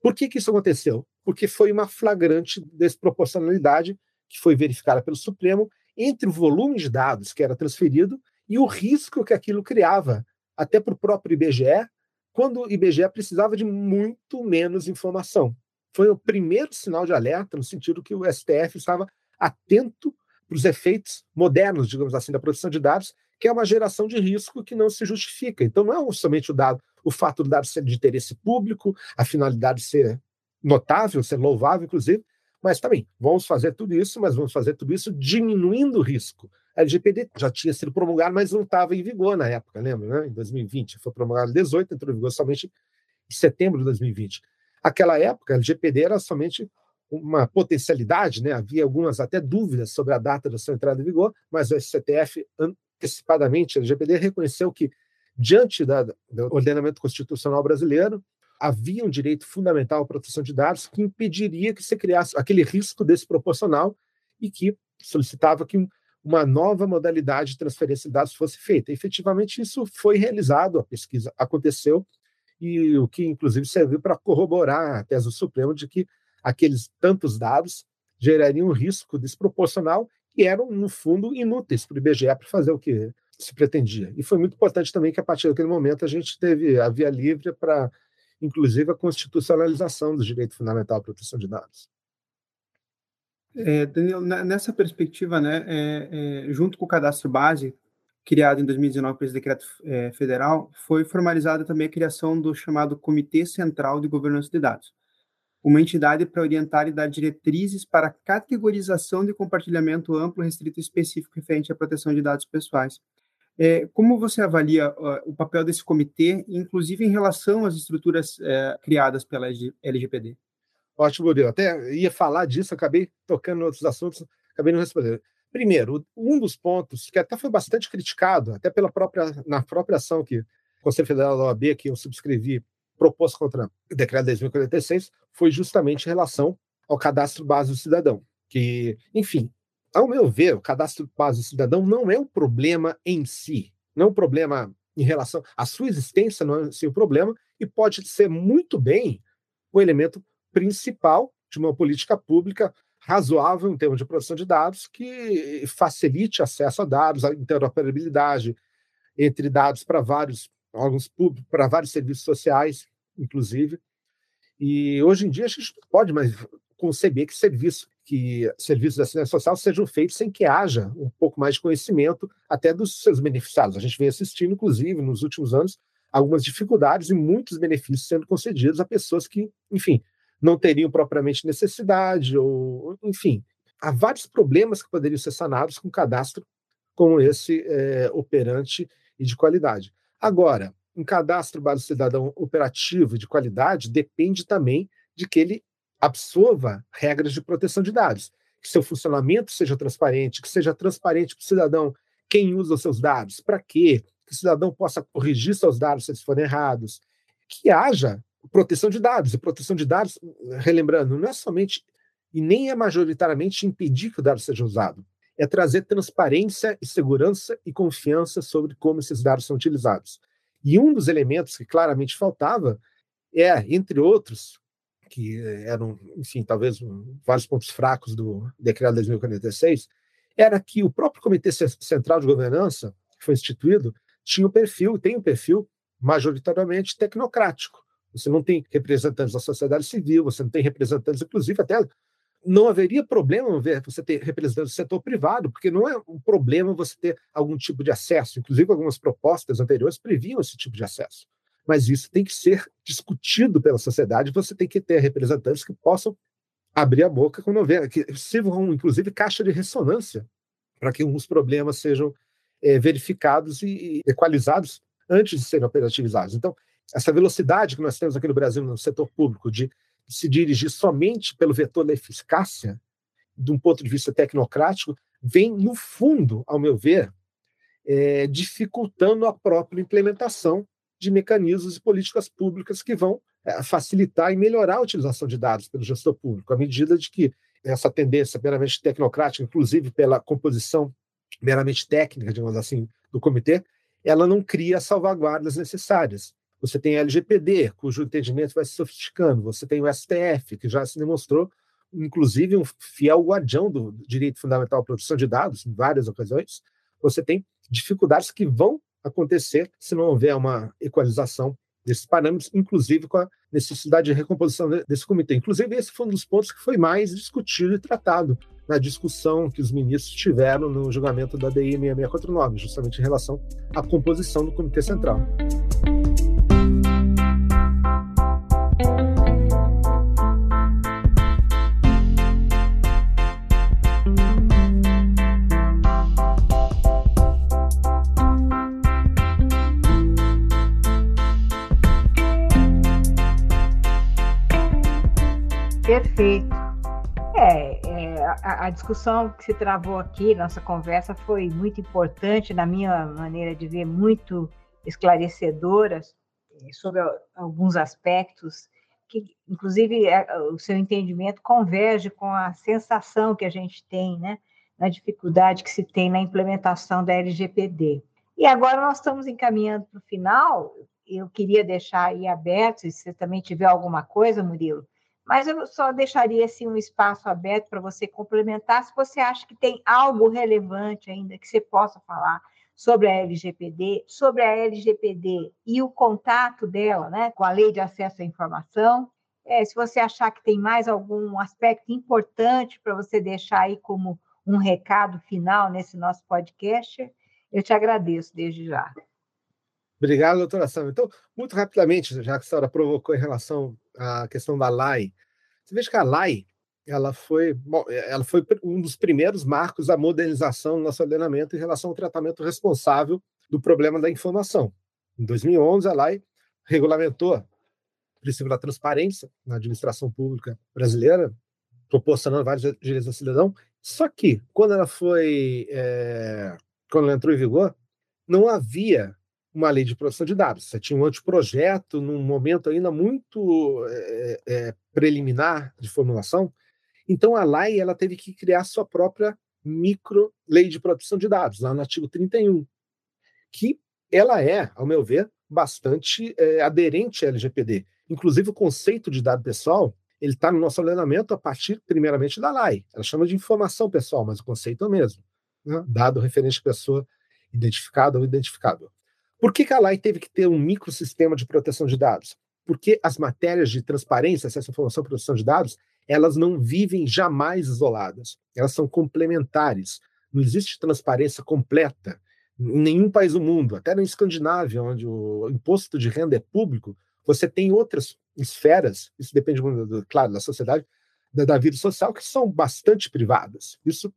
Speaker 3: Por que, que isso aconteceu? Porque foi uma flagrante desproporcionalidade que foi verificada pelo Supremo entre o volume de dados que era transferido e o risco que aquilo criava, até para o próprio IBGE, quando o IBGE precisava de muito menos informação. Foi o primeiro sinal de alerta, no sentido que o STF estava atento para os efeitos modernos, digamos assim, da proteção de dados, que é uma geração de risco que não se justifica. Então, não é somente o dado, o fato do dado ser de interesse público, a finalidade ser notável, ser louvável, inclusive, mas também vamos fazer tudo isso, mas vamos fazer tudo isso diminuindo o risco. LGPD já tinha sido promulgada, mas não estava em vigor na época, lembra? Né? Em 2020. Foi promulgada em 2018, entrou em vigor somente em setembro de 2020. Aquela época, a LGPD era somente uma potencialidade, né? havia algumas até dúvidas sobre a data da sua entrada em vigor, mas o STF, antecipadamente, a LGPD reconheceu que, diante da, do ordenamento constitucional brasileiro, havia um direito fundamental à proteção de dados que impediria que se criasse aquele risco desproporcional e que solicitava que uma nova modalidade de transferência de dados fosse feita. E, efetivamente, isso foi realizado, a pesquisa aconteceu, e o que, inclusive, serviu para corroborar a tese do Supremo de que aqueles tantos dados gerariam um risco desproporcional e eram, no fundo, inúteis para o IBGE para fazer o que se pretendia. E foi muito importante também que, a partir daquele momento, a gente teve a via livre para, inclusive, a constitucionalização do direito fundamental à proteção de dados.
Speaker 4: É, nessa perspectiva, né, é, é, junto com o cadastro base, criado em 2019 pelo decreto é, federal, foi formalizada também a criação do chamado Comitê Central de Governança de Dados, uma entidade para orientar e dar diretrizes para categorização de compartilhamento amplo, restrito e específico referente à proteção de dados pessoais. É, como você avalia o papel desse comitê, inclusive em relação às estruturas uh, criadas pela LGPD?
Speaker 3: Ótimo, Murilo. Até ia falar disso, acabei tocando em outros assuntos, acabei não respondendo. Primeiro, um dos pontos que até foi bastante criticado, até pela própria, na própria ação que o Conselho Federal da OAB, que eu subscrevi, propôs contra o decreto 10.046, foi justamente em relação ao cadastro base do cidadão. Que, enfim, ao meu ver, o cadastro base do cidadão não é um problema em si, não é um problema em relação à sua existência, não é um problema, e pode ser muito bem o elemento principal de uma política pública razoável em termos de produção de dados que facilite acesso a dados, a interoperabilidade entre dados para vários órgãos públicos, para vários serviços sociais, inclusive. E hoje em dia a gente pode mais conceber que serviço que serviços de assistência social sejam feitos sem que haja um pouco mais de conhecimento até dos seus beneficiados. A gente vem assistindo, inclusive, nos últimos anos, algumas dificuldades e muitos benefícios sendo concedidos a pessoas que, enfim, não teriam propriamente necessidade, ou, enfim, há vários problemas que poderiam ser sanados com cadastro como esse é, operante e de qualidade. Agora, um cadastro base cidadão operativo de qualidade depende também de que ele absorva regras de proteção de dados, que seu funcionamento seja transparente, que seja transparente para o cidadão quem usa os seus dados, para quê, que o cidadão possa corrigir seus dados se eles forem errados, que haja proteção de dados. E proteção de dados, relembrando, não é somente e nem é majoritariamente impedir que o dado seja usado, é trazer transparência e segurança e confiança sobre como esses dados são utilizados. E um dos elementos que claramente faltava é, entre outros, que eram, enfim, talvez um, vários pontos fracos do decreto 2046, era que o próprio Comitê Central de Governança, que foi instituído, tinha o um perfil, tem um perfil majoritariamente tecnocrático. Você não tem representantes da sociedade civil, você não tem representantes, inclusive até não haveria problema você ter representantes do setor privado, porque não é um problema você ter algum tipo de acesso. Inclusive, algumas propostas anteriores previam esse tipo de acesso. Mas isso tem que ser discutido pela sociedade, você tem que ter representantes que possam abrir a boca quando houver, que sirvam, inclusive, caixa de ressonância, para que alguns problemas sejam é, verificados e equalizados antes de serem operativizados. Então, essa velocidade que nós temos aqui no Brasil no setor público de se dirigir somente pelo vetor da eficácia, de um ponto de vista tecnocrático, vem, no fundo, ao meu ver, é, dificultando a própria implementação de mecanismos e políticas públicas que vão é, facilitar e melhorar a utilização de dados pelo gestor público, à medida de que essa tendência meramente tecnocrática, inclusive pela composição meramente técnica, digamos assim, do comitê, ela não cria as salvaguardas necessárias. Você tem a LGPD, cujo entendimento vai se sofisticando. Você tem o STF, que já se demonstrou, inclusive, um fiel guardião do direito fundamental à proteção de dados, em várias ocasiões. Você tem dificuldades que vão acontecer se não houver uma equalização desses parâmetros, inclusive com a necessidade de recomposição desse comitê. Inclusive, esse foi um dos pontos que foi mais discutido e tratado na discussão que os ministros tiveram no julgamento da DI 6649, justamente em relação à composição do Comitê Central.
Speaker 2: Perfeito. É, é a, a, discussão que se travou aqui, nossa conversa, foi muito importante, na minha maneira de ver, muito esclarecedora é, sobre alguns aspectos que, inclusive, é, o seu entendimento converge com a sensação que a gente tem, né, na dificuldade que se tem na implementação da LGPD. E agora nós estamos encaminhando para o final. Eu queria deixar aí aberto, se você também tiver alguma coisa, Murilo, mas eu só deixaria assim, um espaço aberto para você complementar, se você acha que tem algo relevante ainda que você possa falar sobre a LGPD, sobre a LGPD e o contato dela né, com a Lei de Acesso à Informação. É, se você achar que tem mais algum aspecto importante para você deixar aí como um recado final nesse nosso podcast, eu te agradeço desde já.
Speaker 3: Obrigado, doutora Sam. Então, muito rapidamente, já que a senhora provocou em relação à questão da LAI, você veja que a LAI ela foi, bom, ela foi um dos primeiros marcos da modernização do nosso ordenamento em relação ao tratamento responsável do problema da informação. Em 2011, a LAI regulamentou o princípio da transparência na administração pública brasileira, proporcionando vários direitos ao cidadão. Só que, quando ela foi, é, quando ela entrou em vigor, não havia uma lei de proteção de dados. Você tinha um anteprojeto num momento ainda muito é, é, preliminar de formulação. Então, a LAI ela teve que criar sua própria micro lei de proteção de dados, lá no artigo 31, que ela é, ao meu ver, bastante é, aderente à LGPD. Inclusive, o conceito de dado pessoal ele está no nosso ordenamento a partir, primeiramente, da LAI. Ela chama de informação pessoal, mas o conceito é o mesmo. Né? Dado referente à pessoa identificada ou identificável. Por que, que a LAI teve que ter um microsistema de proteção de dados? Porque as matérias de transparência, acesso à informação e proteção de dados, elas não vivem jamais isoladas, elas são complementares. Não existe transparência completa em nenhum país do mundo, até na Escandinávia, onde o imposto de renda é público, você tem outras esferas, isso depende, claro, da sociedade, da, da vida social, que são bastante privadas. Isso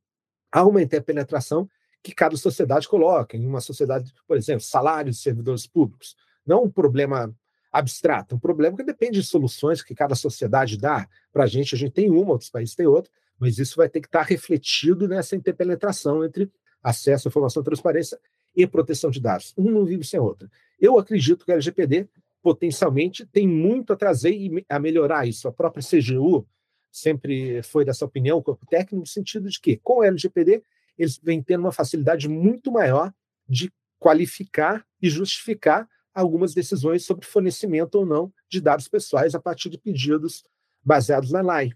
Speaker 3: há uma interpenetração que cada sociedade coloca. Em uma sociedade, por exemplo, salários de servidores públicos. Não um problema abstrato, um problema que depende de soluções que cada sociedade dá. Para a gente, a gente tem uma, outros países têm outra, mas isso vai ter que estar refletido nessa interpenetração entre acesso à informação, transparência e proteção de dados. Um não vive sem a outra. Eu acredito que a LGPD potencialmente tem muito a trazer e a melhorar isso. A própria CGU sempre foi dessa opinião, o corpo técnico, no sentido de que, com a LGPD, eles vêm tendo uma facilidade muito maior de qualificar e justificar algumas decisões sobre fornecimento ou não de dados pessoais a partir de pedidos baseados na LAI.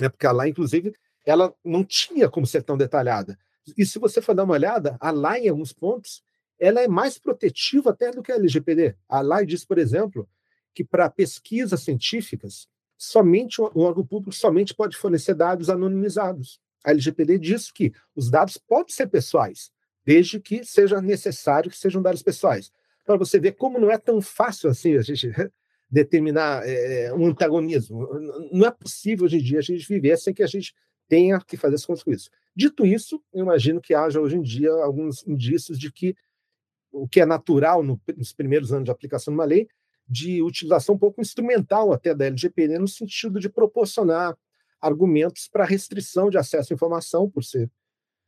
Speaker 3: Né? Porque a LAI, inclusive, ela não tinha como ser tão detalhada. E se você for dar uma olhada, a LAI, em alguns pontos, ela é mais protetiva até do que a LGPD. A LAI diz, por exemplo, que para pesquisas científicas, somente o órgão público somente pode fornecer dados anonimizados. A LGPD diz que os dados podem ser pessoais, desde que seja necessário que sejam dados pessoais. Para você ver como não é tão fácil assim a gente (laughs) determinar é, um antagonismo. Não é possível hoje em dia a gente viver sem que a gente tenha que fazer as contas com isso. Dito isso, eu imagino que haja hoje em dia alguns indícios de que o que é natural no, nos primeiros anos de aplicação de uma lei, de utilização um pouco instrumental até da LGPD, no sentido de proporcionar argumentos para restrição de acesso à informação, por ser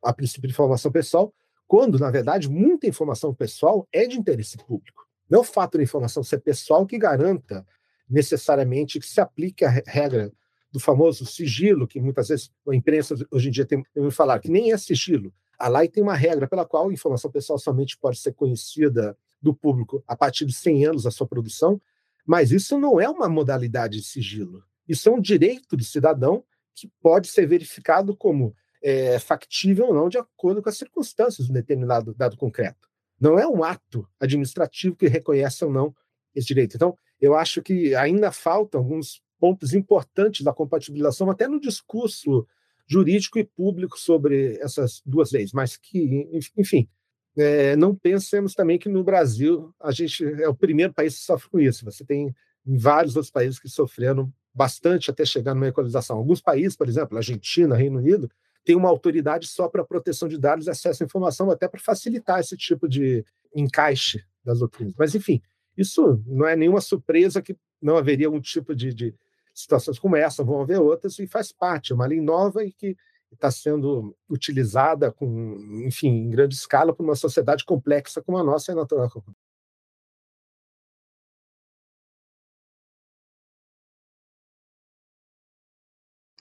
Speaker 3: a princípio de informação pessoal, quando, na verdade, muita informação pessoal é de interesse público. Não é o fato da informação ser pessoal que garanta necessariamente que se aplique a regra do famoso sigilo, que muitas vezes a imprensa hoje em dia tem que falar que nem é sigilo. A lei tem uma regra pela qual a informação pessoal somente pode ser conhecida do público a partir de 100 anos da sua produção, mas isso não é uma modalidade de sigilo. Isso é um direito do cidadão que pode ser verificado como é, factível ou não de acordo com as circunstâncias de um determinado dado concreto. Não é um ato administrativo que reconhece ou não esse direito. Então, eu acho que ainda faltam alguns pontos importantes da compatibilização, até no discurso jurídico e público sobre essas duas leis, mas que, enfim, é, não pensemos também que no Brasil a gente é o primeiro país que sofre com isso. Você tem vários outros países que sofreram bastante até chegar numa equalização. Alguns países, por exemplo, Argentina, Reino Unido, tem uma autoridade só para proteção de dados e acesso à informação, até para facilitar esse tipo de encaixe das doutrinas. Mas, enfim, isso não é nenhuma surpresa que não haveria algum tipo de, de situações como essa, vão haver outras, e faz parte, é uma lei nova e que está sendo utilizada com, enfim, em grande escala por uma sociedade complexa como a nossa é natural.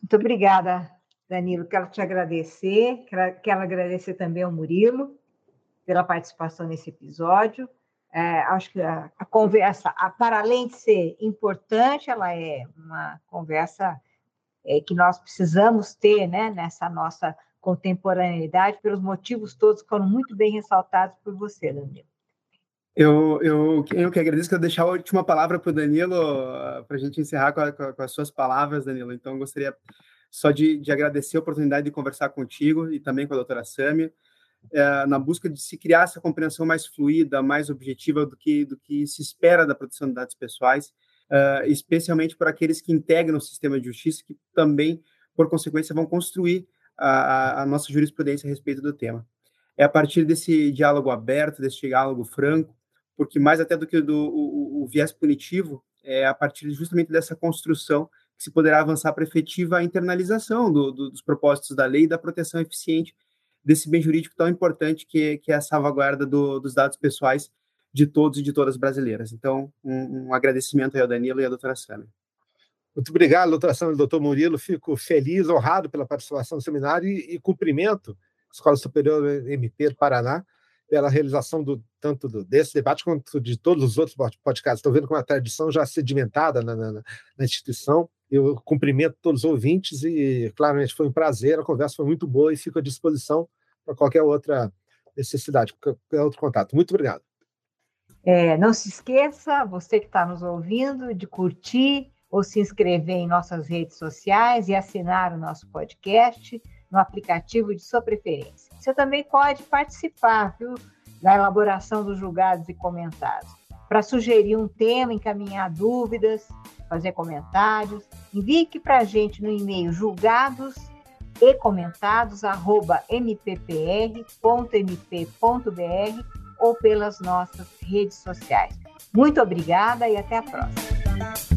Speaker 2: Muito obrigada, Danilo. Quero te agradecer, quero agradecer também ao Murilo pela participação nesse episódio. É, acho que a, a conversa, a, para além de ser importante, ela é uma conversa é, que nós precisamos ter né, nessa nossa contemporaneidade, pelos motivos todos que foram muito bem ressaltados por você, Danilo.
Speaker 4: Eu, eu, eu que agradeço, quero deixar a última palavra para o Danilo, para a gente encerrar com, a, com, as suas palavras, Danilo. Então, eu gostaria só de, de, agradecer a oportunidade de conversar contigo e também com a doutora Sâmia, é, na busca de se criar essa compreensão mais fluida, mais objetiva do que, do que se espera da proteção de dados pessoais, uh, especialmente para aqueles que integram o sistema de justiça, que também, por consequência, vão construir a, a nossa jurisprudência a respeito do tema. É a partir desse diálogo aberto, desse diálogo franco, porque mais até do que do, o, o viés punitivo, é a partir justamente dessa construção que se poderá avançar para efetiva internalização do, do, dos propósitos da lei e da proteção eficiente desse bem jurídico tão importante que, que é a salvaguarda do, dos dados pessoais de todos e de todas brasileiras. Então, um, um agradecimento aí ao Danilo e à doutora Sâmia.
Speaker 3: Muito obrigado, doutora Sâmia e doutor Murilo. Fico feliz, honrado pela participação no seminário e, e cumprimento a Escola Superior MP do Paraná pela realização do tanto do, desse debate quanto de todos os outros podcasts. Estou vendo com uma tradição já sedimentada na, na, na, instituição. Eu cumprimento todos os ouvintes e, claramente, foi um prazer. A conversa foi muito boa e fico à disposição para qualquer outra necessidade, qualquer outro contato. Muito obrigado.
Speaker 2: É, não se esqueça, você que está nos ouvindo, de curtir, ou se inscrever em nossas redes sociais e assinar o nosso podcast no aplicativo de sua preferência. Você também pode participar viu, da elaboração dos julgados e comentários. Para sugerir um tema, encaminhar dúvidas, fazer comentários, envie para a gente no e-mail julgados e comentados arroba mppr.mp.br ou pelas nossas redes sociais. Muito obrigada e até a próxima.